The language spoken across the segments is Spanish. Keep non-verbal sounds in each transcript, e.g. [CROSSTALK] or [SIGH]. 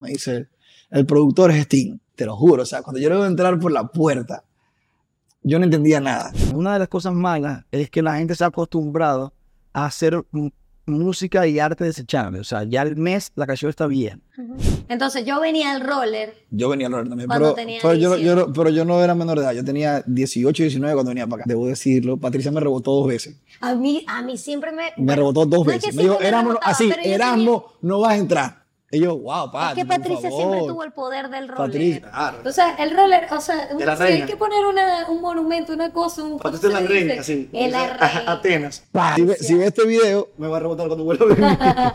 Me dice, el productor es Sting, te lo juro. O sea, cuando yo le voy a entrar por la puerta, yo no entendía nada. Una de las cosas malas es que la gente se ha acostumbrado a hacer música y arte desechable. O sea, ya el mes la canción está bien. Entonces yo venía al roller. Yo venía al roller también. Pero, pero, yo, yo, pero yo no era menor de edad. Yo tenía 18, 19 cuando venía para acá. Debo decirlo. Patricia me rebotó dos veces. A mí, a mí siempre me. Me rebotó dos veces. me dijo, Erasmo, así, Erasmo, no vas a entrar. Y yo, wow, Patricia. Es que Patricia siempre tuvo el poder del roller. Patricia, claro. O sea, el roller, o sea, si hay que poner una, un monumento, una cosa, un. Patricia es la reina, así. Es la reina. Atenas. Si ve, si ve, este video, me va a rebotar cuando vuelva a ver. [LAUGHS]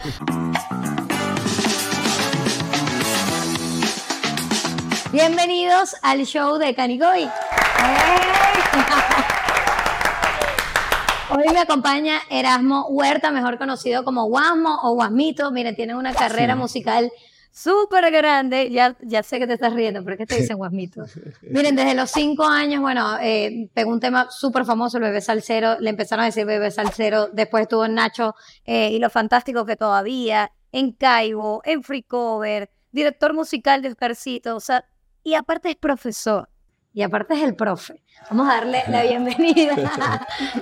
Bienvenidos al show de Canigoy. [LAUGHS] [LAUGHS] Hoy me acompaña Erasmo Huerta, mejor conocido como Guasmo o Guasmito. Miren, tiene una carrera musical súper grande. Ya, ya sé que te estás riendo, pero ¿qué te dicen [LAUGHS] Guasmito? Miren, desde los cinco años, bueno, eh, pegó un tema súper famoso, el bebé salsero. Le empezaron a decir bebé salsero. Después estuvo en Nacho eh, y lo fantástico que todavía, en Caibo, en Free Cover, director musical de Oscarcito. O sea, y aparte es profesor y aparte es el profe. Vamos a darle la [LAUGHS] bienvenida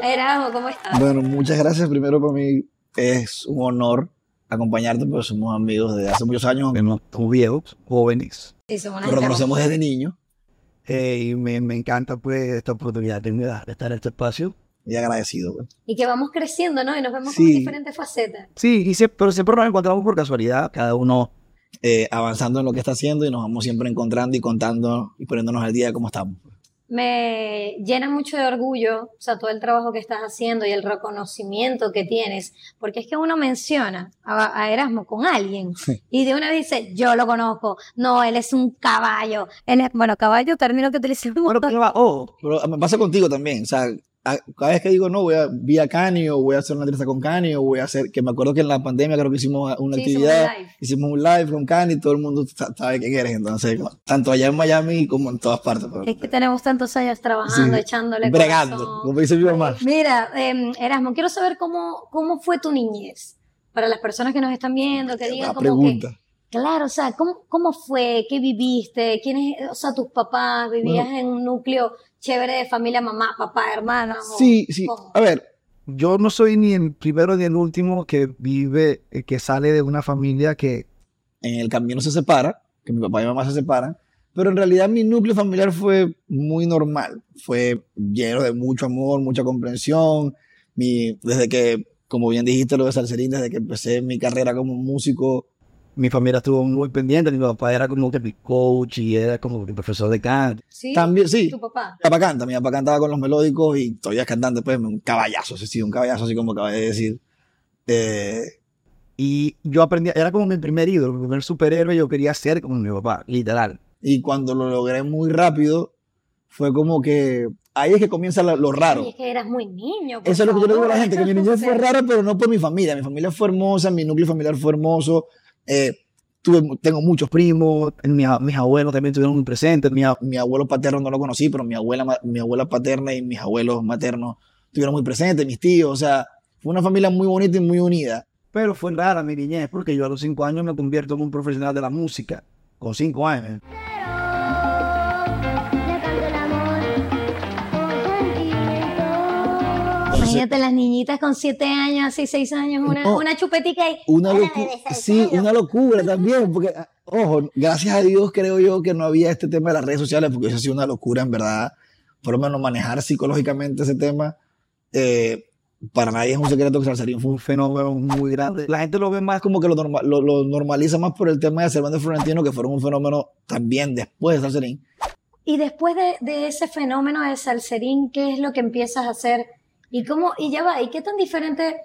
Erasmo, ¿cómo estás? Bueno, muchas gracias. Primero para mí es un honor acompañarte, porque somos amigos desde hace muchos años. Somos viejos, jóvenes. Sí, somos Pero conocemos desde niños. Eh, y me, me, encanta pues esta oportunidad de estar en este espacio. Y agradecido. Pues. Y que vamos creciendo, ¿no? Y nos vemos con diferentes facetas. Sí, y siempre, pero siempre nos encontramos por casualidad, cada uno eh, avanzando en lo que está haciendo y nos vamos siempre encontrando y contando y poniéndonos al día de cómo estamos. Me llena mucho de orgullo, o sea, todo el trabajo que estás haciendo y el reconocimiento que tienes, porque es que uno menciona a, Erasmo con alguien y de una vez dice, yo lo conozco, no, él es un caballo. bueno, caballo, término que utilizamos. Bueno, pero, oh, pero me pasa contigo también, o sea, cada vez que digo, no, voy a, vi a Cani o voy a hacer una entrevista con Cani o voy a hacer, que me acuerdo que en la pandemia creo que hicimos una actividad, hicimos un live con Cani, todo el mundo sabe qué quieres, entonces, tanto allá en Miami como en todas partes. Es que tenemos tantos años trabajando, echándole Bregando, como dice mi mamá. Mira, eh, Erasmo, quiero saber cómo, cómo fue tu niñez, para las personas que nos están viendo, que digan como pregunta. que... Claro, o sea, ¿cómo, ¿cómo fue? ¿Qué viviste? ¿Quiénes, o sea, tus papás? ¿Vivías en un núcleo chévere de familia, mamá, papá, hermanos? Sí, sí. A ver. Yo no soy ni el primero ni el último que vive, eh, que sale de una familia que... En el camino se separa, que mi papá y mi mamá se separan, pero en realidad mi núcleo familiar fue muy normal. Fue lleno de mucho amor, mucha comprensión. Mi, desde que, como bien dijiste lo de Salserín, desde que empecé mi carrera como músico, mi familia estuvo muy pendiente, mi papá era como que mi coach y era como mi profesor de canto. Sí, también, sí. ¿Tu papá? Mi papá canta, mi papá cantaba con los melódicos y todavía es cantante, pues, un caballazo, sí, un caballazo, así como acabé de decir. Eh, y yo aprendí, era como mi primer ídolo, mi primer superhéroe, yo quería ser como mi papá, literal. Y cuando lo logré muy rápido, fue como que ahí es que comienza lo, raro. Y es que eras muy niño. Eso es lo que yo le digo a la gente, que mi niñez fue rara, pero no por mi familia. Mi familia fue hermosa, mi núcleo familiar fue hermoso. Eh, tuve, tengo muchos primos, mis, mis, abuelos también estuvieron muy presentes. Mi, mi, abuelo paterno no lo conocí, pero mi abuela, mi abuela paterna y mis abuelos maternos estuvieron muy presentes, mis tíos. O sea, fue una familia muy bonita y muy unida. Pero fue rara mi niñez, porque yo a los cinco años me convierto en un profesional de la música. Con cinco años. Imagínate las niñitas con siete años, así seis años, una, una chupetica y... Una locura, sí, una locura también, porque, ojo, gracias a Dios creo yo que no había este tema de las redes sociales, porque eso ha sido una locura en verdad, por lo menos manejar psicológicamente ese tema. Eh, para nadie es un secreto que Salserín fue un fenómeno muy grande. La gente lo ve más como que lo, lo, normaliza más por el tema de Cervantes Florentino, que fueron un fenómeno también después de Salserín. Y después de, de, ese fenómeno de Salserín, ¿qué es lo que empiezas a hacer ¿Y cómo, y ya va, y qué tan diferente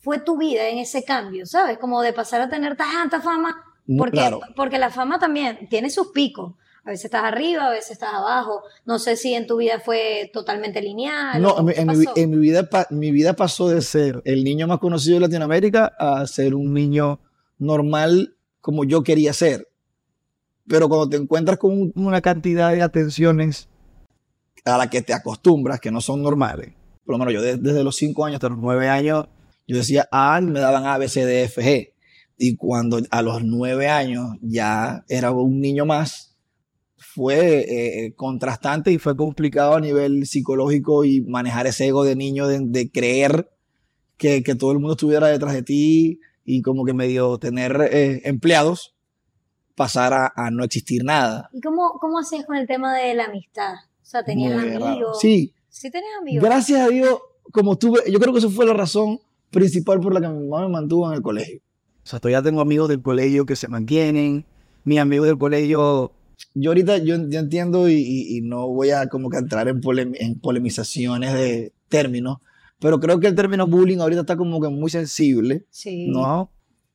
fue tu vida en ese cambio, ¿sabes? Como de pasar a tener tanta fama, porque, porque la fama también tiene sus picos. A veces estás arriba, a veces estás abajo. No sé si en tu vida fue totalmente lineal. No, en, mi, en, mi, vida, mi vida pasó de ser el niño más conocido de Latinoamérica a ser un niño normal como yo quería ser. Pero cuando te encuentras con una cantidad de atenciones a la que te acostumbras, que no son normales, por lo menos yo desde, los 5 años hasta los 9 años, yo decía A, me daban A, B, C, D, F, G. Y cuando a los nueve años ya era un niño más, fue eh, contrastante y fue complicado a nivel psicológico y manejar ese ego de niño de, de creer que, que, todo el mundo estuviera detrás de ti y como que medio tener eh, empleados pasar a, a, no existir nada. ¿Y cómo, cómo hacías con el tema de la amistad? O sea, ¿tenías amigos? Raro. Sí. ¿Sí tenías amigos? Gracias a Dios, como tuve, yo creo que eso fue la razón principal por la que mi mamá me mantuvo en el colegio. O sea, todavía tengo amigos del colegio que se mantienen. Mis amigos del colegio. Yo ahorita yo, yo entiendo y, y, y, no voy a como que entrar en, polem en polemizaciones de términos, pero creo que el término bullying ahorita está como que muy sensible. Sí. ¿No?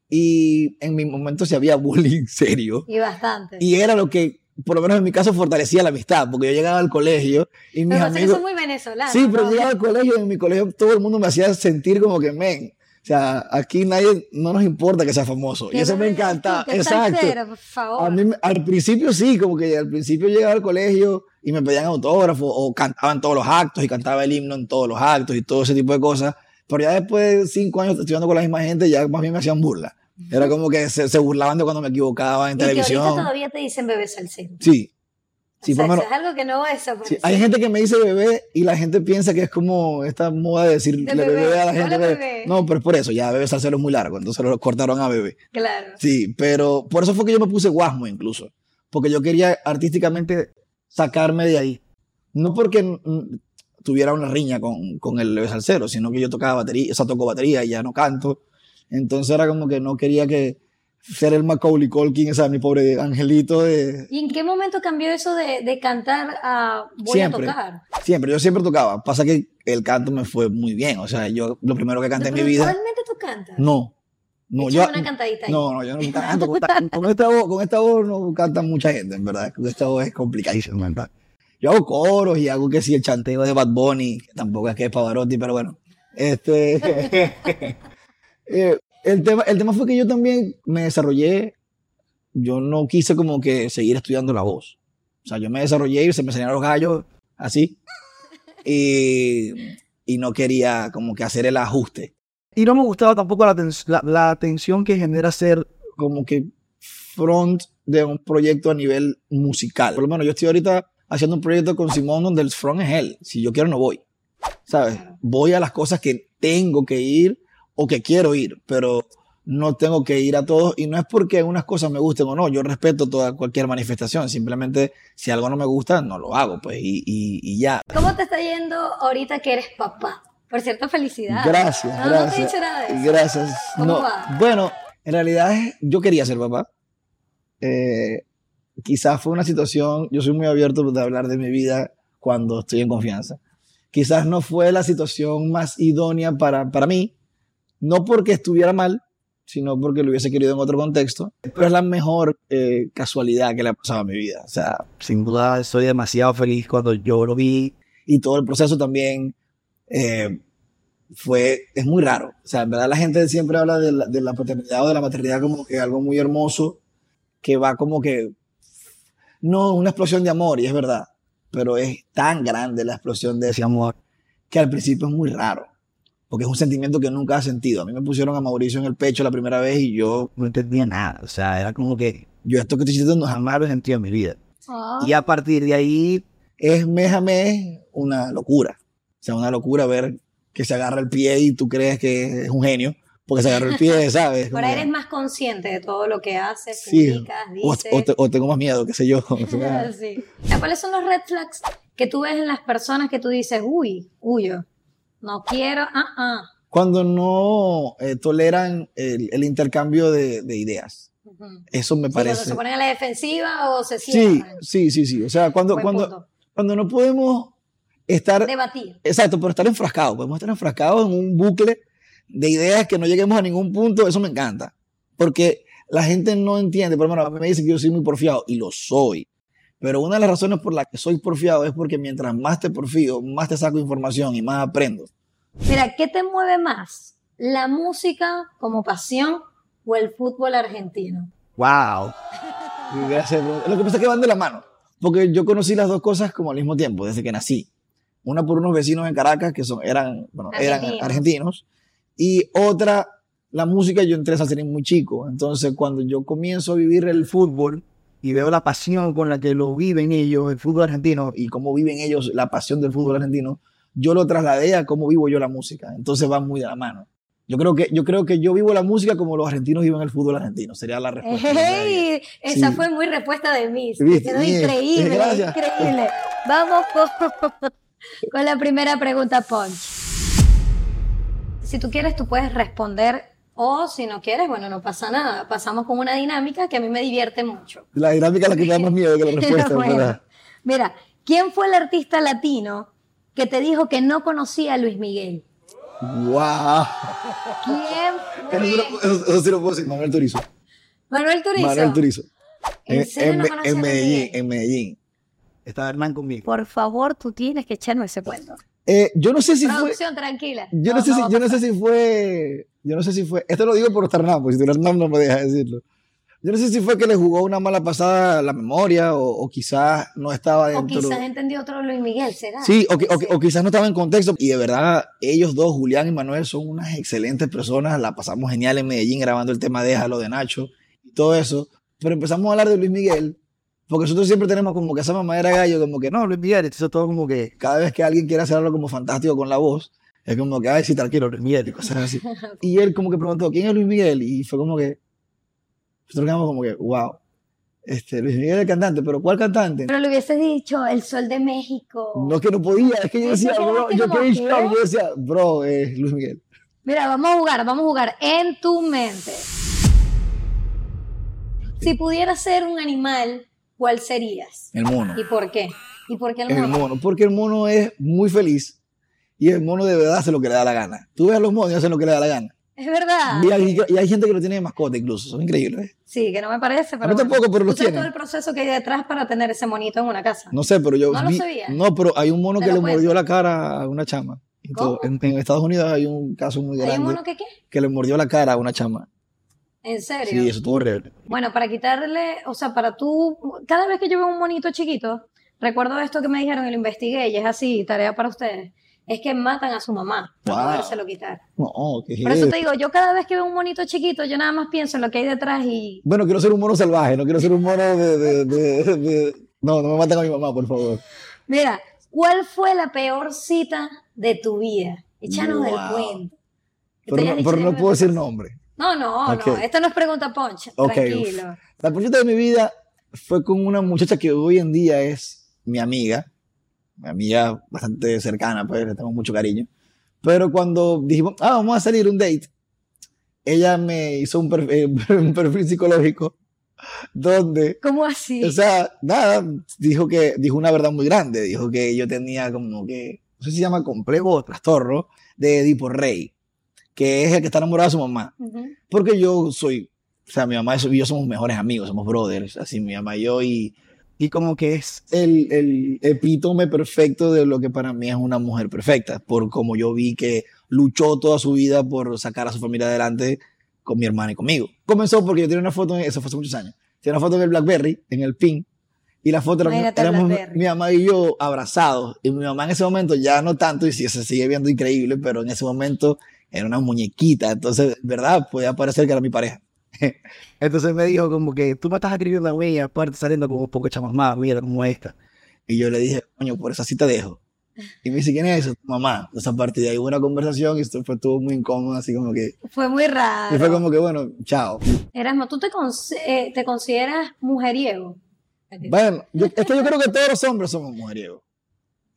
Y en mi momento sí había bullying [LAUGHS] serio. Y bastante. Y era lo que, por lo menos en mi caso, fortalecía la amistad, porque yo llegaba al colegio y mis pero amigos... son muy venezolanos. Sí, pero ¿no? llegaba al colegio y en mi colegio todo el mundo me hacía sentir como que, men, o sea, aquí nadie, no nos importa que sea famoso. Y eso me encanta. Exacto. Cero, por favor. A mí, al principio sí, como que al principio llegaba al colegio y me pedían autógrafos o cantaba en todos los actos y cantaba el himno en todos los actos y todo ese tipo de cosas. Pero ya después de cinco años estudiando con la misma gente, ya más bien me hacían burla. Era como que se, se burlaban de cuando me equivocaba en y televisión. Que ahorita todavía te dicen bebé salsero. Sí. Sí, o sea, por eso es algo que no va a desaparecer. Sí, hay gente que me dice bebé y la gente piensa que es como esta moda de decirle de bebé, bebé, a la gente. Bebé. No, pero es por eso, ya bebé salsero es muy largo, entonces lo cortaron a bebé. Claro. Sí, pero por eso fue que yo me puse guasmo incluso, porque yo quería artísticamente sacarme de ahí. No porque tuviera una riña con, con el bebé salsero, sino que yo tocaba batería, o sea, toco batería y ya no canto. Entonces era como que no quería que ser el Macaulay Culkin, o sea, mi pobre angelito de... ¿Y en qué momento cambió eso de, de cantar a voy siempre, a tocar? Siempre, yo siempre tocaba. Pasa que el canto me fue muy bien, o sea, yo lo primero que canté ¿No, en mi vida... ¿Realmente tú cantas? No. No, yo, una cantadita ahí. no, no, yo no canto. Con esta, con, esta voz, con esta voz no canta mucha gente, en verdad. Con esta voz es complicadísimo, verdad. Yo hago coros y hago que sí, el chanteo de Bad Bunny, que tampoco es que es Pavarotti, pero bueno. Este... [LAUGHS] eh, el tema, el tema fue que yo también me desarrollé, yo no quise como que seguir estudiando la voz. O sea, yo me desarrollé y se me enseñaron los gallos así. Y, y no quería como que hacer el ajuste. Y no me gustaba tampoco la, la, la tensión que genera ser como que front de un proyecto a nivel musical. Por lo menos yo estoy ahorita haciendo un proyecto con Simón donde el front es él. Si yo quiero no voy. ¿Sabes? Voy a las cosas que tengo que ir o que quiero ir, pero no tengo que ir a todos y no es porque unas cosas me gusten o no, yo respeto toda cualquier manifestación, simplemente si algo no me gusta, no lo hago, pues, y, y, y ya. ¿Cómo te está yendo ahorita que eres papá? Por cierto, felicidades. Gracias, no, gracias. No te he dicho nada de eso. Gracias. ¿Cómo no, va? Bueno, en realidad yo quería ser papá. Eh, quizás fue una situación, yo soy muy abierto de hablar de mi vida cuando estoy en confianza. Quizás no fue la situación más idónea para, para mí, no porque estuviera mal, sino porque lo hubiese querido en otro contexto, pero es la mejor eh, casualidad que le ha pasado a mi vida. O sea, sin duda estoy demasiado feliz cuando yo lo vi. Y todo el proceso también eh, fue, es muy raro. O sea, en verdad la gente siempre habla de la, de la paternidad o de la maternidad como que algo muy hermoso, que va como que, no, una explosión de amor, y es verdad, pero es tan grande la explosión de ese amor que al principio es muy raro porque es un sentimiento que nunca has sentido. A mí me pusieron a Mauricio en el pecho la primera vez y yo no entendía nada. O sea, era como que yo esto que estoy sintiendo jamás lo he sentido en mi vida. Oh. Y a partir de ahí es mes a mes una locura. O sea, una locura ver que se agarra el pie y tú crees que es un genio porque se agarra el pie, [LAUGHS] ¿sabes? Ahora eres más consciente de todo lo que haces, sí. publicas, o, dices. o, te, o, tengo más miedo, qué sé yo. [LAUGHS] O sí. ¿Cuáles son los red flags que tú ves en las personas que tú dices, uy, huyo, no quiero, ah, uh, ah? Uh cuando no eh, toleran el, el intercambio de, de ideas. Uh -huh. Eso me sí, parece. Cuando se ponen a la defensiva o se sí, cierran. sí, sí, sí. O sea, cuando, cuando, cuando no podemos estar. Debatir. Exacto, pero estar enfrascados. Podemos estar enfrascados en un bucle de ideas que no lleguemos a ningún punto. Eso me encanta. Porque la gente no entiende. Por lo menos a mí me dicen que yo soy muy porfiado y lo soy. Pero una de las razones por las que soy porfiado es porque mientras más te porfío, más te saco información y más aprendo. Mira, ¿qué te mueve más? ¿La música como pasión o el fútbol argentino? ¡Wow! Gracias. Lo que pasa es que van de la mano. Porque yo conocí las dos cosas como al mismo tiempo, desde que nací. Una por unos vecinos en Caracas que son, eran, bueno, argentinos. eran argentinos. Y otra la música, yo entré a salserín muy chico. Entonces, cuando yo comienzo a vivir el Fútbol y veo la pasión con la que lo viven ellos, el fútbol argentino. y cómo viven ellos la pasión del fútbol argentino, yo lo trasladé a cómo vivo yo la música. Entonces va muy de la mano. Yo creo que yo, creo que yo vivo la música como los argentinos viven el fútbol argentino. Sería la respuesta. Ey, esa Sí. fue muy respuesta de mí. ¿Viste? Quedó increíble, Gracias. increíble. Vamos con, [LAUGHS] con la primera pregunta, Punch. Si tú quieres, tú puedes responder. O si no quieres, bueno, no pasa nada. Pasamos con una dinámica que a mí me divierte mucho. La dinámica es la que me da más miedo que la [LAUGHS] respuesta. Bueno, ¿verdad? mira, ¿quién fue el artista latino que te dijo que no conocía a Luis Miguel? ¡Wow! ¿Quién Eso, fue? puedo- eso- eso sí lo puedo decir. Manuel Turizo. Manuel Turizo. Manuel Turizo. ¿En En, no en Medellín, Miguel? en Medellín. Estaba Hernán conmigo. Por favor, tú tienes que echarme ese cuento. Eh, yo no sé si fue. Producción, tranquila. Yo no, sé si, a yo no sé si fue. Yo no sé si fue. Esto lo digo por Hernán, porque si Hernán no me deja decirlo. Yo no sé si fue que le jugó una mala pasada la memoria o, o quizás no estaba O dentro. quizás entendió otro Luis Miguel, ¿será? Sí, o, o o quizás no estaba en contexto. Y de verdad, ellos dos, Julián y Manuel, son unas excelentes personas. La pasamos genial en Medellín grabando el tema Déjalo de Nacho y todo eso. Pero empezamos a hablar de Luis Miguel, porque nosotros siempre tenemos como que esa mamadera de gallo, como que no, Luis Miguel, eso todo como que, cada vez que alguien quiere hacer algo como fantástico con la voz, es como que, ay, sí, tranquilo, Luis Miguel, y cosas así. [LAUGHS] Y él como que preguntó, ¿quién es Luis Miguel? Y fue como que, nosotros quedamos como que, wow, este, Luis Miguel es el cantante, pero ¿cuál cantante? Pero le hubieses dicho El Sol de México. No es que no podía, es que yo decía, bro, yo en que, shock, yo decía, bro, es Luis Miguel. Mira, vamos a jugar, vamos a jugar en tu mente. Si pudieras ser un animal, ¿cuál serías? El mono. ¿Y por qué? ¿Y por qué el El mono? mono, porque el mono es muy feliz y el mono de verdad hace lo que le da la gana. Tú ves a los monos y hacen lo que le da la gana. Es verdad. Y hay, y hay gente que lo tiene de mascota incluso, son increíbles. ¿eh? Sí, que no me parece, pero mí tampoco, pero ¿Tú los sabes tienen. todo el proceso que hay detrás para tener ese monito en una casa? No sé, pero yo ¿No lo sabía? No, pero hay un mono ¿Te que lo le mordió la cara a una chama. ¿Cómo? En, en Estados Unidos hay un caso muy ¿Hay grande un mono que qué? que le mordió la cara a una chama. ¿En serio? Sí, eso estuvo horrible. Bueno, para quitarle, o sea, para tú, cada vez que yo veo un monito chiquito, recuerdo esto que me dijeron y lo investigué y es así, tarea para ustedes, es que matan a su mamá para Wow. podérselo quitar. No, ¿qué Por eso te digo, yo cada vez que veo un monito chiquito, yo nada más pienso en lo que hay detrás y... Bueno, quiero ser un mono salvaje, no quiero ser un mono de... de- de- de- No, no me maten a mi mamá, por favor. Mira, ¿cuál fue la peor cita de tu vida? Échanos Wow. el cuento. Pero, no, pero no puedo decir nombre. No, no, no, Ok. esto no es pregunta poncha, Ok, tranquilo. La proyecto de mi vida fue con una muchacha que hoy en día es mi amiga, mi amiga bastante cercana, pues le tengo mucho cariño. Pero cuando dijimos, ah, vamos a salir un date, ella me hizo un perfil, [LAUGHS] un perfil psicológico donde, ¿Cómo así? o sea, nada, dijo que, dijo una verdad muy grande, dijo que yo tenía como que, no sé si se llama complejo o trastorno de Edipo Rey, que es el que está enamorado de su mamá. Ujú. Porque yo soy, o sea, mi mamá y yo somos mejores amigos, somos brothers, así mi mamá y yo, y y como que es, el, el epítome perfecto de lo que para mí es una mujer perfecta, por como yo vi que luchó toda su vida por sacar a su familia adelante con mi hermana y conmigo. Comenzó porque yo tenía una foto, eso fue hace muchos años, tenía una foto en el Blackberry, en el pin, y la foto era, éramos Blackberry. mi mamá y yo abrazados, y mi mamá en ese momento ya no tanto, y sí, se sigue viendo increíble, pero en ese momento era una muñequita, entonces, ¿verdad? Podía parecer que era mi pareja. [LAUGHS] entonces me dijo como que tú me estás escribiendo a mí y aparte saliendo como un poco chamas más, mira como esta. Y yo le dije, coño, por eso sí te dejo. Y me dice, ¿quién es eso? Tu mamá. Entonces, a partir de ahí hubo una conversación y esto fue todo muy incómodo, así como que. Fue muy raro. Y fue como que, bueno, chao. Erasmo, ¿tú te, cons- eh, te consideras mujeriego? Bueno, yo- es que yo creo que todos los hombres somos mujeriegos.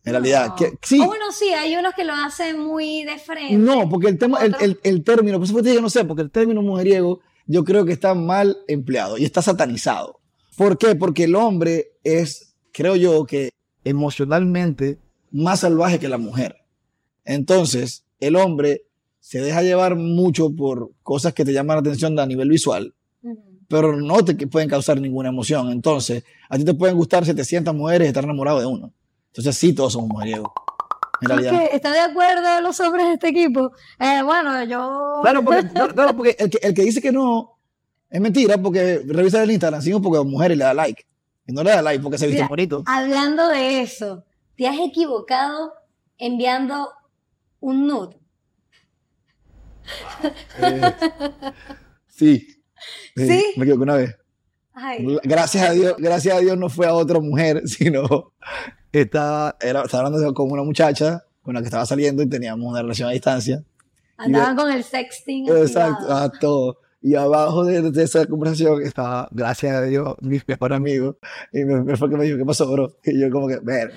En realidad, que, sí. Bueno, sí, hay unos que lo hacen muy de frente. No, porque el tema, el, Otro. el, el término, por eso te no sé, porque el término mujeriego yo creo que está mal empleado y está satanizado. ¿Por qué? Porque el hombre es, creo yo, que Emocionalmente, más salvaje que la mujer. Entonces, el hombre se deja llevar mucho por cosas que te llaman la atención a nivel visual, pero no te que pueden causar ninguna emoción. Entonces, a ti te pueden gustar 700 mujeres y estar enamorado de uno. Entonces, sí, todos somos mujeriegos. ¿Están de acuerdo los hombres de este equipo? Eh, bueno, yo... Claro, porque, [LAUGHS] no, claro, porque el, que, el que dice que no es mentira, porque revisa el Instagram, cinco porque mujer y le da like. Y no le da like porque se viste bonito. Hablando de eso, ¿te has equivocado enviando un nude? Eh, sí. [LAUGHS] ¿Sí? Me equivoqué una vez. Ay, Gracias a Dios, gracias a Dios no fue a otra mujer, [LAUGHS] sino estaba, era, estaba hablando con una muchacha con la que estaba saliendo y teníamos una relación a distancia. andaban con el sexting. Exacto, activado. a todo. Y abajo de, de esa conversación estaba, gracias a Dios, mi mejor amigo. Y me, me fue que me dijo, ¿qué pasó, bro? Y yo como que, ver,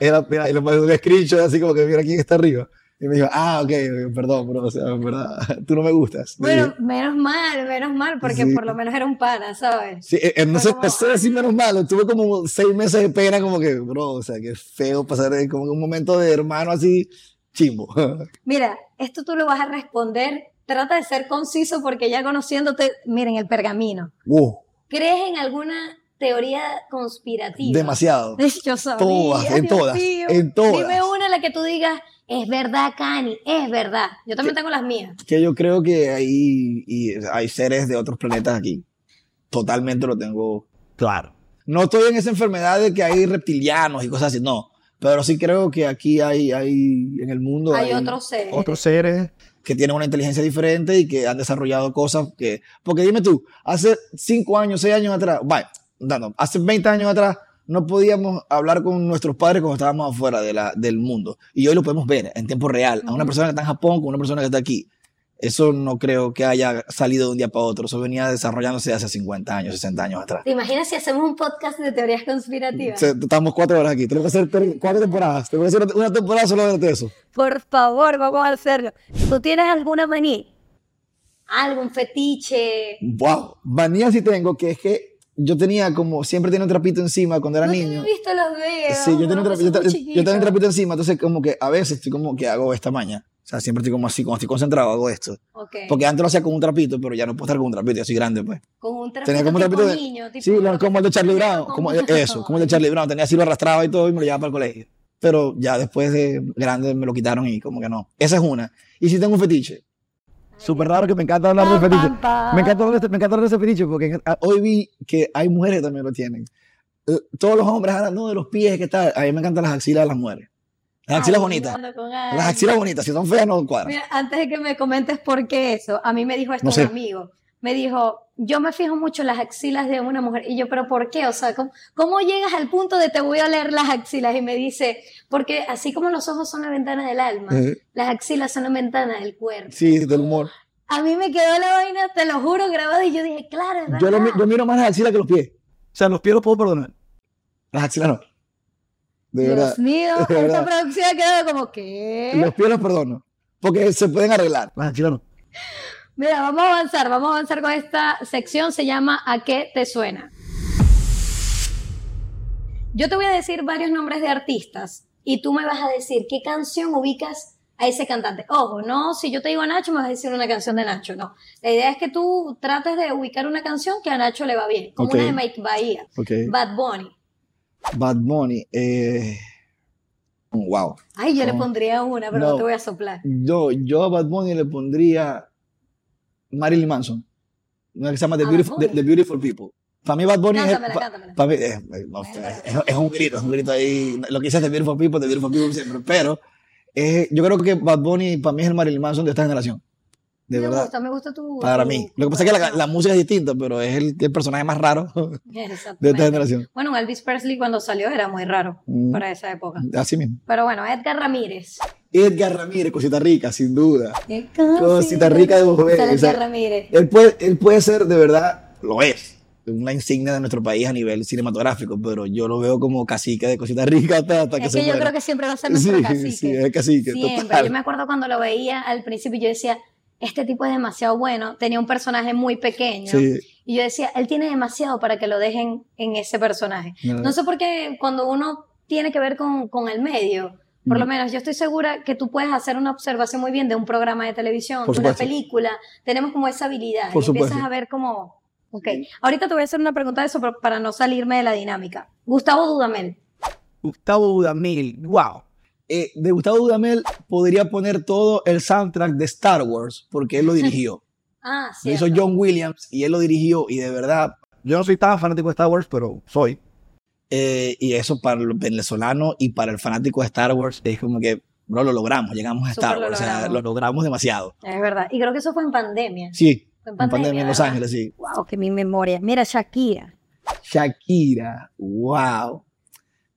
era, mira, y le mandé un screenshot así como que mira quién está arriba. Y me dijo, ah, ok, perdón, bro, o sea, en verdad, [LAUGHS] tú no me gustas. Bueno, dije, menos mal, menos mal, porque Sí. por lo menos era un pana, ¿sabes? Sí, eh, eh, no sé, como- no sé decir menos malo. Tuve como seis meses de pena, como que, bro, o sea, que feo pasar eh, como un momento de hermano así, chimbo. [LAUGHS] Mira, esto tú lo vas a responder. Trata de ser conciso porque ya conociéndote, miren el pergamino. Uh, ¿Crees en alguna teoría conspirativa? demasiado. [LAUGHS] Yo sabía, Todas, en Dios todas, mío. en todas. Dime una en la que tú digas, es verdad, Cani, es verdad. Yo también tengo las mías. Que yo creo que hay, y hay seres de otros planetas aquí. Totalmente lo tengo Claro. No estoy en esa enfermedad de que hay reptilianos y cosas así, no. Pero sí creo que aquí hay, hay en el mundo Hay otros seres. Otros seres. que tienen una inteligencia diferente y que han desarrollado cosas que... Porque dime tú, hace cinco años, seis años atrás, vaya, no, hace 20 años atrás no podíamos hablar con nuestros padres cuando estábamos afuera de la, del mundo. Y hoy lo podemos ver en tiempo real. A una persona que está en Japón con una persona que está aquí. Eso no creo que haya salido de un día para otro. Eso venía desarrollándose hace 50 años, 60 años atrás. ¿Te imaginas si hacemos un podcast de teorías conspirativas? Estamos cuatro horas aquí. Tengo que hacer cuatro temporadas. Tengo que hacer una temporada solo de eso. Por favor, vamos a hacerlo. ¿Tú tienes alguna manía? ¿Algún fetiche? Wow. Manía sí tengo, que es que yo tenía como, siempre tenía un trapito encima cuando era no niño. te he visto los videos. Sí, yo tenía, un trapito, yo, yo tenía un trapito encima, entonces como que a veces estoy como que hago esta maña. O sea, siempre estoy como así, cuando estoy concentrado hago esto. Ok. Porque antes lo hacía con un trapito, pero ya no puedo estar con un trapito, ya soy grande pues. Con un trapito Tenía como un trapito de... niño, tipo sí, lo- como el de Charlie Brown, como- como eso, como el de Charlie Brown. Tenía así, lo arrastraba y todo y me lo llevaba para el colegio. Pero ya después de grande me lo quitaron y como que no. Esa es una. Y si tengo un fetiche. Súper raro que me encanta hablar de fetiche. Me encanta hablar de, me encanta hablar de ese fetiche porque Hoy vi que hay mujeres que también lo tienen. Eh, Todos los hombres hablan, no, de los pies, ¿qué tal? A mí me encantan las axilas de las mujeres. Las axilas Ay, bonitas. Las axilas bonitas, si son feas no cuadran. Mira, antes de que me comentes por qué eso, a mí me dijo esto No sé. un amigo. Me dijo, yo me fijo mucho en las axilas de una mujer. Y yo, ¿pero por qué? O sea, ¿cómo, cómo llegas al punto de te voy a leer las axilas? Y me dice, porque así como los ojos son la ventana del alma, Eh, las axilas son la ventana del cuerpo. Sí, del humor. A mí me quedó la vaina, te lo juro, grabada. Y yo dije, claro, es Yo, lo yo miro más las axilas que los pies. O sea, los pies los puedo perdonar. Las axilas no. De Dios verdad. mío, [LAUGHS] de esta verdad. producción ha quedado como, ¿qué? Los pies los perdono. Porque se pueden arreglar. Las axilas no. Mira, vamos a avanzar, vamos a avanzar con esta sección, se llama ¿A qué te suena? Yo te voy a decir varios nombres de artistas y tú me vas a decir qué canción ubicas a ese cantante. Ojo, no, si yo te digo Nacho, me vas a decir una canción de Nacho, no. La idea es que tú trates de ubicar una canción que a Nacho le va bien, como una de Mike Bahía, Ok. Bad Bunny. Bad Bunny. Eh, wow. Ay, yo le Oh. pondría una, pero no, No. te voy a soplar. Yo, yo a Bad Bunny le pondría Marilyn Manson. Una que se llama The, ¿A Beautiful? The- The Beautiful People. Para mí Bad Bunny es, Cántamela, pa- cántamela. pa' mí, eh, eh, no sé, es, es un grito, es un grito ahí. Lo que dice The Beautiful People, The Beautiful People siempre. Pero eh, yo creo que Bad Bunny para mí es el Marilyn Manson de esta generación. De me verdad. gusta, me gusta tu... Para tu- mí. Lo que pasa es que la, la música es distinta, pero es el, el personaje más raro [LAUGHS] de esta generación. Bueno, Elvis Presley cuando salió era muy raro Mm. para esa época. Así mismo. Pero bueno, Edgar Ramírez. Edgar Ramírez, Cosita Rica, sin duda. Cosita rica de mujer, Sale o sea, Edgar Ramírez. Él puede, él puede ser, de verdad, lo es, una insignia de nuestro país a nivel cinematográfico, pero yo lo veo como cacique de Cosita Rica hasta, hasta que Es se que yo muera. creo que siempre va a ser nuestro sí, cacique. sí, es cacique, Siempre. total. Yo me acuerdo cuando lo veía al principio, yo decía, este tipo es demasiado bueno. Tenía un personaje muy pequeño. Sí, Y yo decía, él tiene demasiado para que lo dejen en ese personaje. no, No sé por qué cuando uno tiene que ver con, con el medio, por lo Mm. menos yo estoy segura que tú puedes hacer una observación muy bien de un programa de televisión, de una supuesto. película. Tenemos como esa habilidad. Por y empiezas supuesto. a ver como... Ok, ahorita te voy a hacer una pregunta de eso pero para no salirme de la dinámica. Gustavo Dudamel. Gustavo Dudamel. Wow. Eh, de Gustavo Dudamel podría poner todo el soundtrack de Star Wars, porque él lo dirigió. [LAUGHS] Ah, lo cierto. hizo John Williams y él lo dirigió, y de verdad, Yo no soy tan fanático de Star Wars, pero soy. Eh, y eso para el venezolano y para el fanático de Star Wars es como que Bro, lo logramos, llegamos a Star lo Wars, o sea, lo logramos demasiado. Es verdad. Y creo que eso fue en pandemia. Sí, Fue en en pandemia, pandemia, en Los. Ángeles, sí. Wow, que mi memoria. Mira, Shakira. Shakira, wow.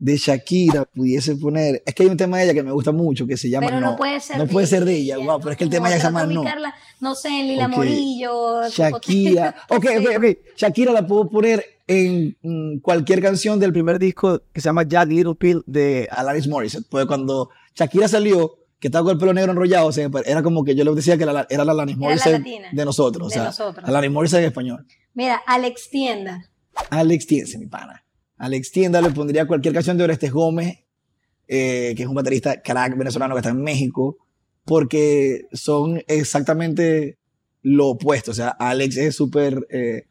De Shakira pudiese poner, es que hay un tema de ella que me gusta mucho que se llama Pero no, puede ser no puede ser de ella, wow, pero es que el tema ya se trato llama de no. no sé, Lila Ok. Morillo. Shakira. [LAUGHS] Ok, ok, ok. Shakira la puedo poner en mm, cualquier canción del primer disco que se llama Jack Little Pill de Alanis Morissette. Pues cuando Shakira salió, que estaba con el pelo negro enrollado, o sea, era como que yo le decía que la- era la Alanis la Morissette de nosotros. O De sea, nosotros. Alanis Morissette en español. Mira, Alex Tienda. Alex Tienda, mi pana. Alex Tienda le pondría cualquier canción de Orestes Gómez, eh, que es un baterista crack venezolano que está en México, porque son exactamente lo opuesto. O sea, Alex es súper eh,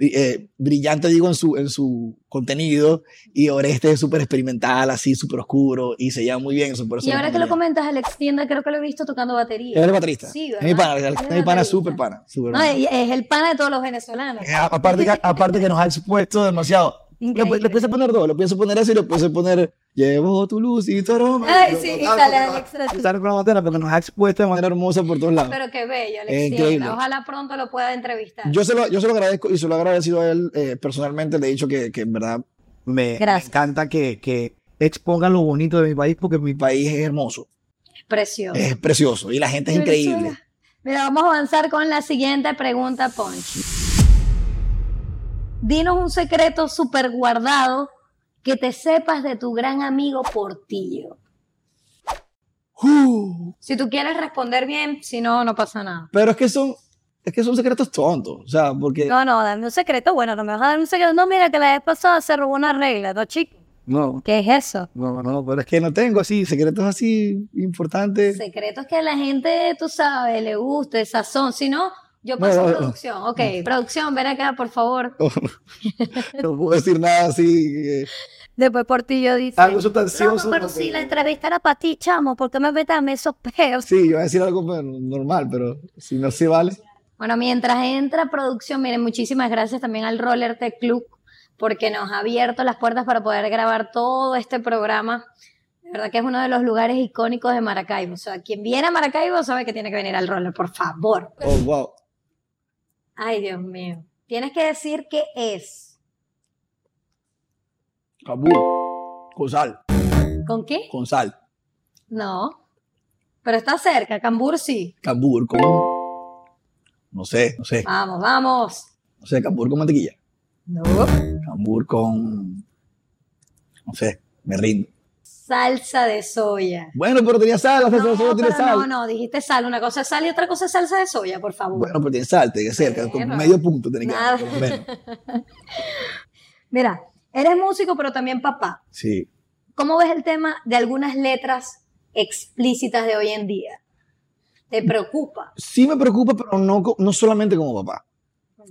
eh, brillante, digo, en su, en su contenido, y Orestes es súper experimental, así, súper oscuro, y se lleva muy bien. Eso, por eso Y ahora que lo comentas, Alex Tienda, creo que lo he visto tocando batería. Él es baterista. Sí, es mi pana, ¿verdad? es es mi pana, súper pana. súper No, pana. es es el pana de todos los venezolanos. Eh, aparte, que, aparte que nos ha expuesto demasiado. Le, Increíble. le pienso poner dos, le pienso poner eso y le pienso poner Llevo tu luz y tu aroma. Ay, Lo sí, y tocamos, sale así. Sale con la bandera porque nos ha expuesto de manera hermosa por todos lados. Pero qué bello, Alex Es Tienda. increíble. Ojalá pronto lo pueda entrevistar. Yo se, lo, yo se lo agradezco y se lo he agradecido a él eh, personalmente. Le he dicho que, que en verdad me, encanta que, que exponga lo bonito de mi país porque mi país es hermoso, Precioso. es precioso y la gente es increíble. Mira, vamos a avanzar con la siguiente pregunta, Ponchi. Dinos un secreto súper guardado que te sepas de tu gran amigo Portillo. Uh, Si tú quieres responder bien, si no, no pasa nada. pero es que son, es que son secretos tontos, o sea, porque No, no, dame un secreto. Bueno, no me vas a dar un secreto. No, mira, que la vez pasada se robó una regla, ¿no, chico? no, ¿Qué es eso? no, no, pero es que no tengo así secretos así importantes. Secretos que a la gente, tú sabes, le guste, sazón. Si no, yo paso no, a no. producción. Ok, producción, ven acá, por favor. [LAUGHS] no puedo decir nada así. eh, Después Portillo dice... algo sustancioso. No, pero si la entrevista era para ti, chamo, ¿por qué me metame esos peos? Sí, yo voy a decir algo normal, pero si no se vale. Bueno, mientras entra producción, miren, muchísimas gracias también al Roller Tech Club porque nos ha abierto las puertas para poder grabar todo este programa. De verdad que es uno de los lugares icónicos de Maracaibo. O sea, quien viene a Maracaibo sabe que tiene que venir al Roller, por favor. Oh, wow. Ay, Dios mío. Tienes que decir qué es. Cambur. Con sal. ¿Con qué? Con sal. No. Pero está cerca, Cambur sí. Cambur con. No sé, no sé. Vamos, vamos. No sé, cambur con mantequilla. No. Cambur con. No sé, me rindo. Salsa de soya. Bueno, pero tenía sal, la salsa de soya No, tiene pero sal. no, no, dijiste sal. Una cosa es sal y otra cosa es salsa de soya, por favor. Bueno, pero tiene sal, tiene que ser, con Bueno. medio punto tiene que menos. [LAUGHS] Mira, eres músico, pero también papá. Sí. ¿Cómo ves el tema de algunas letras explícitas de hoy en día? ¿Te preocupa? Sí me preocupa, pero no, no solamente como papá,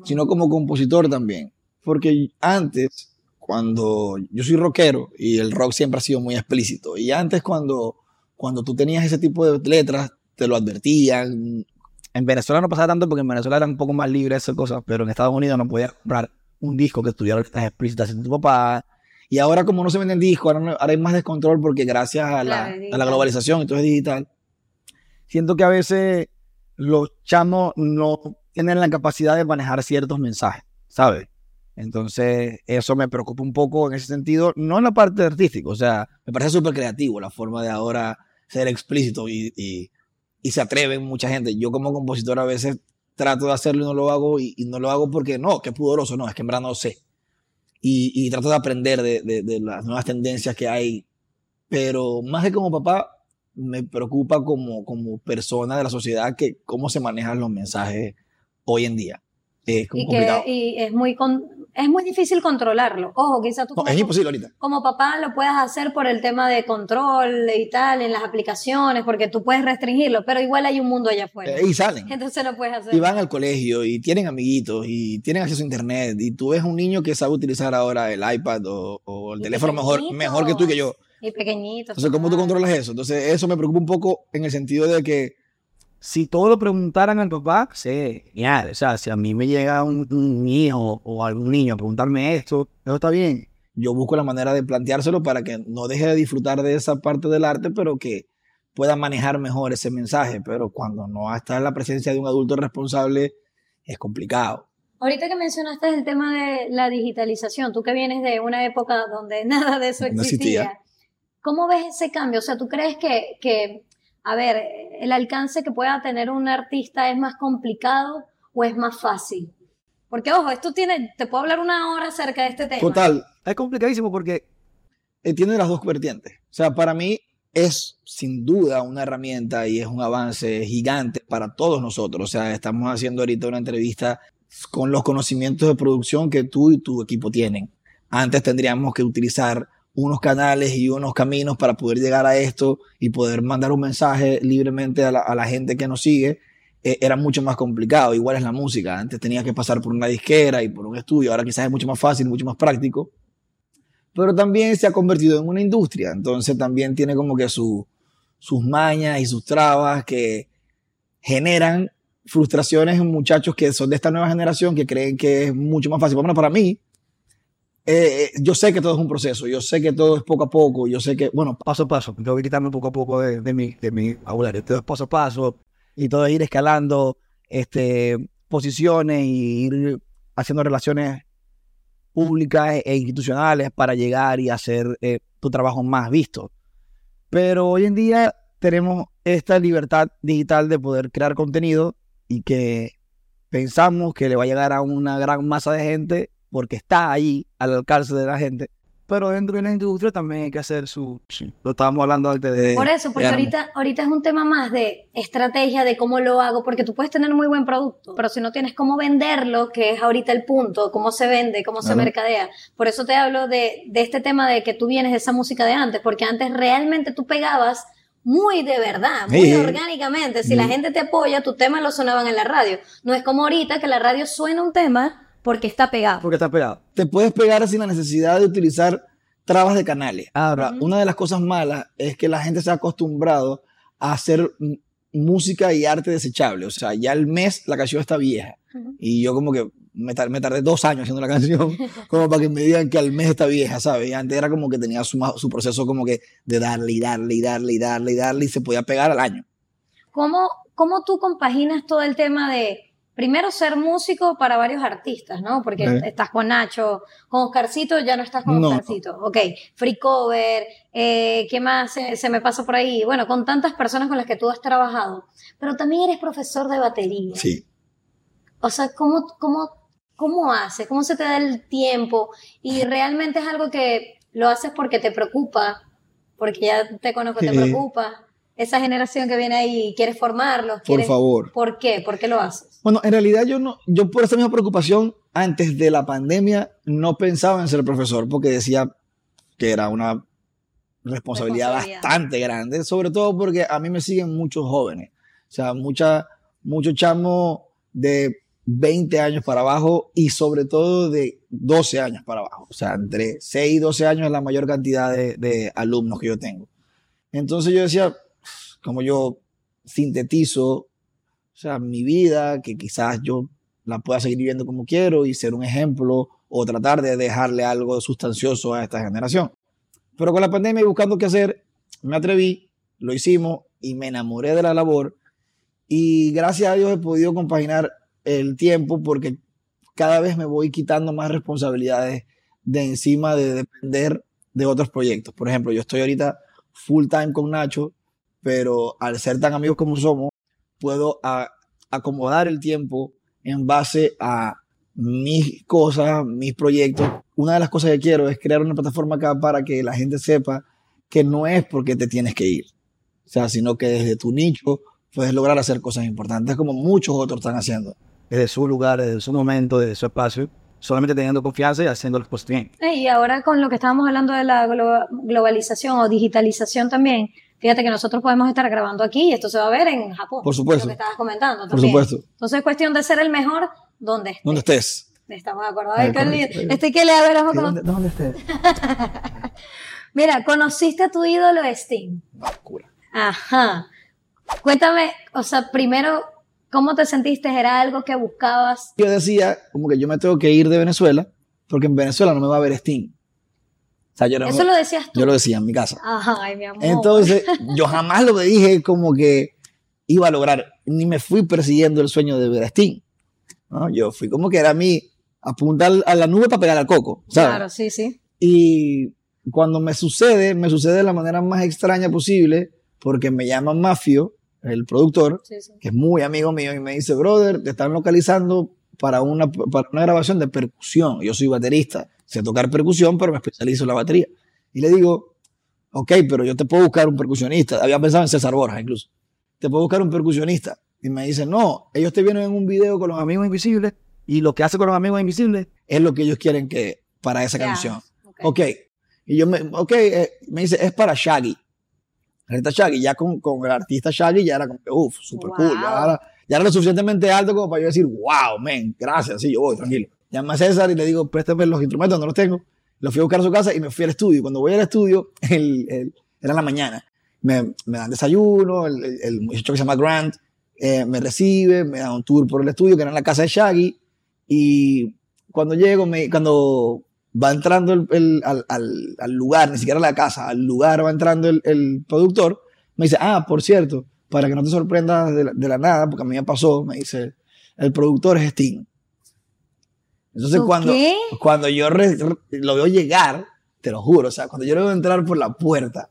sino como compositor también. Porque antes, cuando yo soy rockero y el rock siempre ha sido muy explícito, y antes cuando, cuando tú tenías ese tipo de letras, te lo advertían. En Venezuela no pasaba tanto porque en Venezuela era un poco más libre esas cosas, pero en Estados Unidos no podías comprar un disco que tuviera letras explícitas de tu papá. Y ahora como no se venden discos, ahora, no- ahora hay más descontrol porque gracias a la, a la digital. globalización, entonces digital, siento que a veces los chamos no tienen la capacidad de manejar ciertos mensajes, ¿sabes? Entonces, eso me preocupa un poco en ese sentido, no en la parte artística, o sea, me parece súper creativo la forma de ahora ser explícito y, y, y se atreven mucha gente. Yo como compositor a veces trato de hacerlo y no lo hago y, y no lo hago porque no, que pudoroso, no, es que en verdad no sé. Y, y trato de aprender de, de, de las nuevas tendencias que hay, pero más que como papá, me preocupa como, como persona de la sociedad que cómo se manejan los mensajes hoy en día. Es como Y, complicado. que, y es, muy con- es muy difícil controlarlo. Ojo, quizás tú No, como, es imposible ahorita. como papá lo puedas hacer por el tema de control y tal en las aplicaciones, porque tú puedes restringirlo, pero igual hay un mundo allá afuera. Eh, y salen. Entonces lo puedes hacer. Y van al colegio y tienen amiguitos y tienen acceso a internet. Y tú ves un niño que sabe utilizar ahora el iPad o, o el Y teléfono mejor, mejor que tú y que yo. Y pequeñitos. Entonces, ¿cómo tú controlas eso? Entonces, eso me preocupa un poco en el sentido de que si todo lo preguntaran al papá, sí, genial. O sea, si a mí me llega un, un hijo o algún niño a preguntarme esto, eso está bien. Yo busco la manera de planteárselo para que no deje de disfrutar de esa parte del arte, pero que, pueda manejar mejor ese mensaje, pero cuando no está en la presencia de un adulto responsable es complicado. Ahorita que mencionaste el tema de la digitalización, tú que vienes de una época donde [LAUGHS] nada de eso No existía, existía. ¿cómo ves ese cambio? O sea, ¿tú crees que, que, a ver, el alcance que pueda tener un artista es más complicado o es más fácil? Porque, ojo, esto tiene, te puedo hablar una hora acerca de este tema. Total, Es complicadísimo porque eh, tiene las dos vertientes. O sea, para mí es sin duda una herramienta y es un avance gigante para todos nosotros. O sea, estamos haciendo ahorita una entrevista con los conocimientos de producción que tú y tu equipo tienen. Antes tendríamos que utilizar unos canales y unos caminos para poder llegar a esto y poder mandar un mensaje libremente a la, a la gente que nos sigue. Eh, era mucho más complicado. Igual es la música. Antes tenías que pasar por una disquera y por un estudio. Ahora quizás es mucho más fácil, mucho más práctico pero también se ha convertido en una industria, entonces también tiene como que su, sus mañas y sus trabas que generan frustraciones en muchachos que son de esta nueva generación que creen que es mucho más fácil. Bueno, para mí, eh, yo sé que todo es un proceso, yo sé que todo es poco a poco, yo sé que, bueno, paso a paso, tengo que quitarme poco a poco de, de mi, de mi vocabulario. Todo es paso a paso y todo es ir escalando este, posiciones y ir haciendo relaciones públicas e institucionales para llegar y hacer eh, tu trabajo más visto. Pero hoy en día tenemos esta libertad digital de poder crear contenido y que pensamos que le va a llegar a una gran masa de gente porque está ahí al alcance de la gente. Pero dentro de la industria también hay que hacer su... sí, Lo estábamos hablando antes de... Por eso, porque ahorita, ahorita es un tema más de estrategia, de cómo lo hago, porque tú puedes tener muy buen producto, pero si no tienes cómo venderlo, que es ahorita el punto, cómo se vende, cómo se Claro. mercadea. Por eso te hablo de, de este tema de que tú vienes de esa música de antes, porque antes realmente tú pegabas muy de verdad, muy Sí. orgánicamente. Si la Mm. gente te apoya, tus temas lo sonaban en la radio. No es como ahorita que la radio suena un tema porque está pegado. Porque está pegado. te puedes pegar sin la necesidad de utilizar trabas de canales. Ahora, Ujú. Una de las cosas malas es que la gente se ha acostumbrado a hacer música y arte desechable. O sea, ya el mes la canción está vieja. Y yo como que me, tar- me tardé dos años haciendo la canción, [LAUGHS] como para que me digan que al mes está vieja, ¿sabes? Y antes era como que tenía su, su proceso como que de darle y darle y darle y darle y darle y se podía pegar al año. ¿Cómo, ¿Cómo tú compaginas todo el tema de, primero, ser músico para varios artistas, ¿no? Porque Ok. estás con Nacho, con Oscarcito, ya no estás con No. Oscarcito. Ok, free cover, eh, ¿qué más se, se me pasa por ahí? Bueno, con tantas personas con las que tú has trabajado. Pero también eres profesor de batería. Sí. O sea, ¿cómo, cómo, cómo haces? ¿Cómo se te da el tiempo? Y realmente es algo que lo haces porque te preocupa, porque ya te conozco, te Sí. preocupa. Esa generación que viene ahí, quieres formarlos, Por quieres... favor. ¿Por qué? ¿Por qué lo haces? Bueno, en realidad yo no, yo por esa misma preocupación, antes de la pandemia, no pensaba en ser profesor, porque decía que era una responsabilidad, Responsabilidad. bastante grande, sobre todo porque a mí me siguen muchos jóvenes, o sea, mucha, muchos chamos de 20 años para abajo y sobre todo de 12 años para abajo, o sea, entre 6 y 12 años es la mayor cantidad de, de alumnos que yo tengo. Entonces yo decía, como yo sintetizo o sea, mi vida, que quizás yo la pueda seguir viviendo como quiero y ser un ejemplo o tratar de dejarle algo sustancioso a esta generación. Pero con la pandemia y buscando qué hacer, me atreví, lo hicimos y me enamoré de la labor y gracias a Dios he podido compaginar el tiempo porque cada vez me voy quitando más responsabilidades de encima de depender de otros proyectos. Por ejemplo, yo estoy ahorita full time con Nacho, pero al ser tan amigos como somos, puedo a- acomodar el tiempo en base a mis cosas, mis proyectos. Una de las cosas que quiero es crear una plataforma acá para que la gente sepa que no es porque te tienes que ir, o sea, sino que desde tu nicho puedes lograr hacer cosas importantes como muchos otros están haciendo. desde su lugar, desde su momento, desde su espacio, solamente teniendo confianza y haciendo cosas bien. Eh, Y ahora con lo que estábamos hablando de la glo- globalización o digitalización también, fíjate que nosotros podemos estar grabando aquí y esto se va a ver en Japón. Por supuesto. Lo que estabas comentando Por supuesto, Entonces es cuestión de ser el mejor donde estés. donde estés. Estamos de acuerdo. Ay. Este que le abre los ojos. ¿Dónde, dónde estés? [LAUGHS] Mira, conociste a tu ídolo Sting. Locura. Ajá. Cuéntame, o sea, primero, ¿cómo te sentiste? ¿Era algo que buscabas? Yo decía como que yo me tengo que ir de Venezuela porque en Venezuela no me va a ver Steam. Sea, yo, Eso lo decías tú. yo lo decía en mi casa. Ay, mi amor. Entonces, yo jamás lo dije como que iba a lograr, ni me fui persiguiendo el sueño de Sting. ¿no? Yo fui como que era mi apuntar a la nube para pegar al coco, ¿sabes? Claro, sí, sí. Y cuando me sucede, me sucede de la manera más extraña posible, porque me llama Mafio, el productor, sí, sí. que es muy amigo mío, y me dice, brother, te están localizando para una, para una grabación de percusión. Yo soy baterista, sé tocar percusión, pero me especializo en la batería. Y le digo, ok, pero yo te puedo buscar un percusionista. Había pensado en César Borja incluso. Te puedo buscar un percusionista. Y me dice, no, ellos te vienen en un video con los amigos invisibles y lo que hace con los amigos invisibles es lo que ellos quieren que para esa Ya, canción. ok. Ok. Y yo me, ok, eh, me dice, es para Shaggy. Artista Shaggy, ya con, con el artista Shaggy ya era como uff, super cool. Ya Wow. era, ya era lo suficientemente alto como para yo decir, wow, men, gracias, sí, yo voy, tranquilo. Llama a César y le digo, préstame los instrumentos, no los tengo. Los fui a buscar a su casa y me fui al estudio. Cuando voy al estudio, [LAUGHS] el, el- era en la mañana. Me, me dan desayuno, el- el muchacho que se llama Grant eh, me recibe, me da un tour por el estudio, que era en la casa de Shaggy. Y cuando llego, me, cuando va entrando el, el- al, al- al lugar, ni siquiera a la casa, al lugar va entrando el, el productor, me dice, ah, por cierto, para que no te sorprendas de la, de la nada, porque a mí me pasó, me dice, el productor es Sting. Entonces ¿Tú cuando, qué? cuando yo re- re- lo veo llegar, te lo juro, o sea, cuando yo lo veo entrar por la puerta,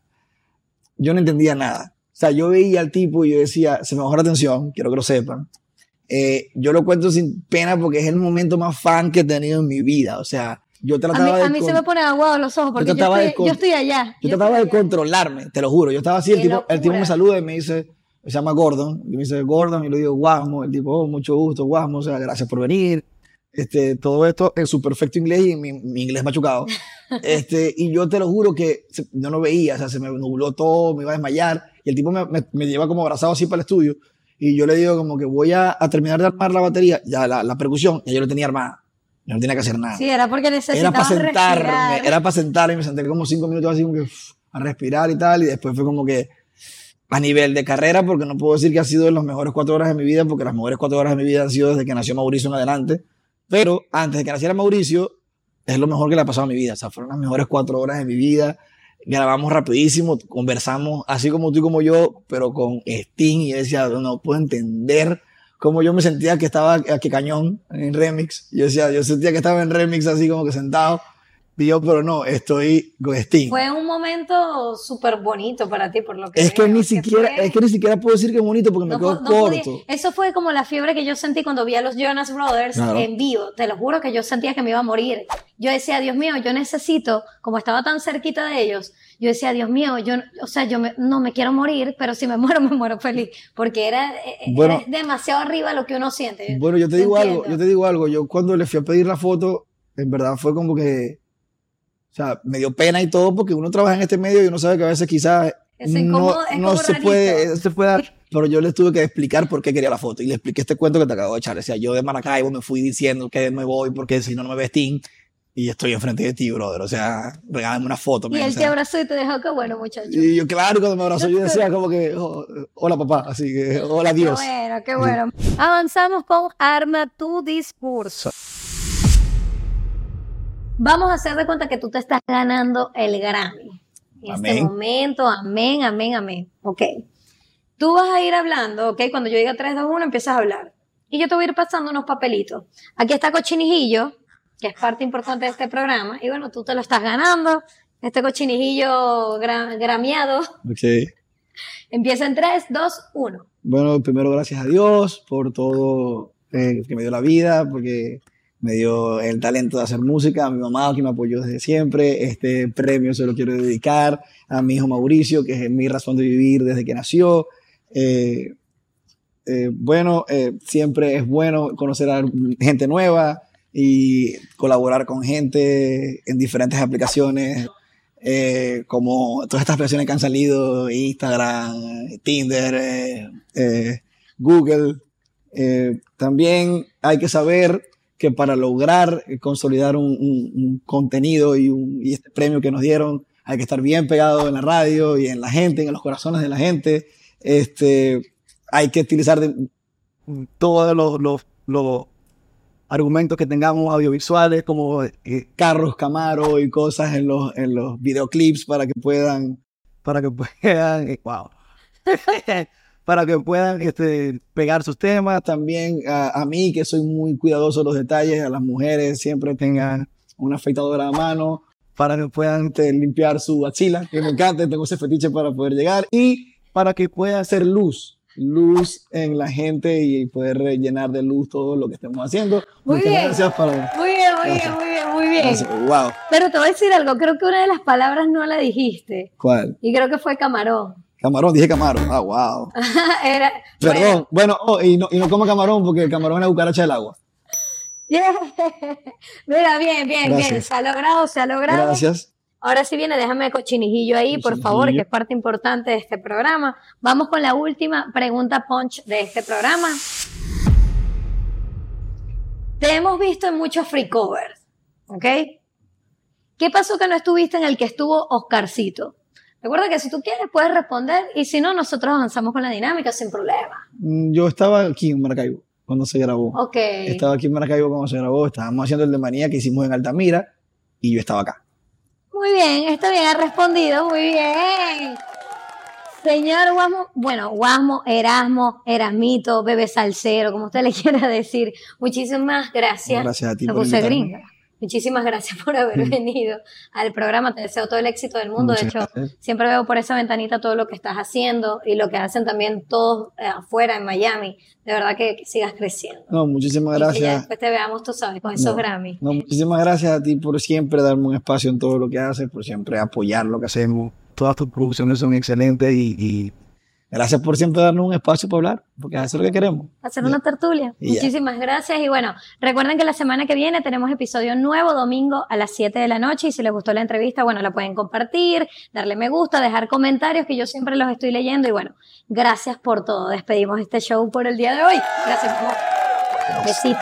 yo no entendía nada. O sea, yo veía al tipo y yo decía, se me bajó la atención, quiero que lo sepan. Eh, yo lo cuento sin pena porque es el momento más fan que he tenido en mi vida. O sea, yo A mí, trataba de... a mí se me ponen aguados los ojos porque yo, trataba de estoy, yo estoy allá. yo trataba de allá. controlarme, te lo juro. Yo estaba así, el tipo, el tipo me saluda y me dice, se llama Gordon, y me dice Gordon, y le digo Guasmo, el tipo, oh, mucho gusto, Guasmo, o sea, gracias por venir. Este, todo esto en su perfecto inglés y mi, mi inglés machucado. [LAUGHS] Este, y yo te lo juro que se- yo no veía, o sea, se me nubló todo, me iba a desmayar, y el tipo me, me, me lleva como abrazado así para el estudio, y yo le digo como que voy a, a terminar de armar la batería, ya la, la percusión, ya yo lo tenía armada, yo no tenía que hacer nada Sí, era porque era necesitaba para sentarme, respirar. era para sentarme, me senté como cinco minutos así como que a respirar y tal, y después fue como que a nivel de carrera, porque no puedo decir que ha sido las mejores cuatro horas de mi vida, porque las mejores cuatro horas de mi vida han sido desde que nació Mauricio en adelante, pero antes de que naciera Mauricio, es lo mejor que le ha pasado a mi vida, o sea, fueron las mejores cuatro horas de mi vida, grabamos rapidísimo, conversamos así como tú y como yo, pero con Sting, y yo decía, no puedo entender cómo yo me sentía que estaba aquí cañón en remix. Yo decía, yo sentía que estaba en remix así como que sentado. Yo, pero no, estoy con Sting. Fue un momento súper bonito para ti, por lo que es que veo, ni siquiera, fue- es que ni siquiera puedo decir que es bonito porque me no quedo po- no podía- corto. Eso fue como la fiebre que yo sentí cuando vi a los Jonas Brothers Claro. en vivo. Te lo juro que yo sentía que me iba a morir. Yo decía, Dios mío, yo necesito, como estaba tan cerquita de ellos, yo decía, Dios mío, yo, o sea, yo me- no me quiero morir, pero si me [LAUGHS] muero, me muero feliz. Porque era, eh, Bueno. era demasiado arriba lo que uno siente. Bueno, yo te digo algo, Entiendo. yo te digo algo. Yo cuando le fui a pedir la foto, en verdad fue como que, sea, me dio pena y todo porque uno trabaja en este medio y uno sabe que a veces quizás Es no, es no se puede, se puede dar. Pero yo les tuve que explicar por qué quería la foto y le expliqué este cuento que te acabo de echar. O sea, yo de Maracaibo me fui diciendo que me voy porque si no, no me ves Sting y estoy enfrente de ti, brother. O sea, regálame una foto. Y men, él o te sea. abrazó y te dejó, qué bueno, muchacho. Y yo, claro, cuando me abrazó, yo decía como que, oh, hola papá, así que, hola Qué Dios. bueno, qué bueno. Avanzamos con Arma tu discurso. Vamos a hacer de cuenta que tú te estás ganando el Grammy. En este Amén. momento, amén, amén, amén. Ok. Tú vas a ir hablando, ok. Cuando yo diga 3, 2, 1, empiezas a hablar. Y yo te voy a ir pasando unos papelitos. Aquí está Cochinijillo, que es parte importante de este programa. Y bueno, tú te lo estás ganando. Este cochinijillo gra- grameado. Ok. Empieza en 3, 2, 1. Bueno, primero gracias a Dios por todo eh, que me dio la vida, porque me dio el talento de hacer música, a mi mamá que me apoyó desde siempre. Este premio se lo quiero dedicar a mi hijo Mauricio, que es mi razón de vivir desde que nació. Eh, eh, bueno, eh, siempre es bueno conocer a gente nueva y colaborar con gente en diferentes aplicaciones, como todas estas aplicaciones que han salido, Instagram, Tinder, Google. También hay que saber que para lograr eh, consolidar un, un- un contenido y, un- y este premio que nos dieron, hay que estar bien pegado en la radio y en la gente, en los corazones de la gente. Este, hay que utilizar todos los, los, los, argumentos que tengamos audiovisuales como eh, Carros Camaro y cosas en los, en los videoclips para que puedan... para que [LAUGHS] puedan, eh, wow, [LAUGHS] para que puedan este, pegar sus temas. También a, a mí, que soy muy cuidadoso de los detalles, a las mujeres siempre tengan una afeitadora a mano para que puedan este, limpiar su axila, que me encanta, tengo ese fetiche para poder llegar, y para que pueda hacer luz, luz en la gente y poder rellenar de luz todo lo que estemos haciendo. Muy Muchas bien. gracias para... Muy bien, muy bien, Gracias. muy bien, muy bien. Gracias. Wow. Pero te voy a decir algo, creo que una de las palabras no la dijiste. ¿Cuál? Y creo que fue camarón. Camarón, dije camarón. Ah, wow. [LAUGHS] Era, Perdón. Bueno, oh, y, no, y no como camarón porque el camarón es la cucaracha del agua. Yeah. [LAUGHS] Mira, bien, bien, bien. Se ha logrado, se ha logrado. Gracias. Ahora sí viene, déjame cochinijillo ahí, por favor, que es parte importante de este programa. Vamos con la última pregunta punch de este programa. Te hemos visto en muchos free covers, ¿ok? ¿Qué pasó que no estuviste en el que estuvo Oscarcito? Recuerda que si tú quieres puedes responder y si no, nosotros avanzamos con la dinámica sin problema. Mm, Yo estaba aquí en Maracaibo cuando se grabó. Ok. Estaba aquí en Maracaibo cuando se grabó. Estábamos haciendo el de manía que hicimos en Altamira y yo estaba acá. Muy bien, está bien, ha respondido, muy bien. Señor Guasmo, bueno, Guasmo, Erasmo, Erasmito, Bebé Salcero, como usted le [LAUGHS] quiera decir, muchísimas gracias. Gracias a ti por puse gringa. Muchísimas gracias por haber venido al programa. Te deseo todo el éxito del mundo. de hecho, gracias. siempre veo por esa ventanita todo lo que estás haciendo y lo que hacen también todos eh, afuera en Miami. De verdad que, que sigas creciendo. No, muchísimas Y que ya gracias. después te veamos, tú sabes, con esos No. Grammy. No, muchísimas gracias a ti por siempre darme un espacio en todo lo que haces, por siempre apoyar lo que hacemos. Todas tus producciones son excelentes y, y Gracias por siempre darnos un espacio para hablar, porque eso es lo que queremos. hacer una tertulia. Muchísimas gracias. Y bueno, recuerden que la semana que viene tenemos episodio nuevo, domingo a las 7 de la noche. Y si les gustó la entrevista, bueno, la pueden compartir, darle me gusta, dejar comentarios, que yo siempre los estoy leyendo. Y bueno, gracias por todo. Despedimos este show por el día de hoy. Gracias. amor. Besito.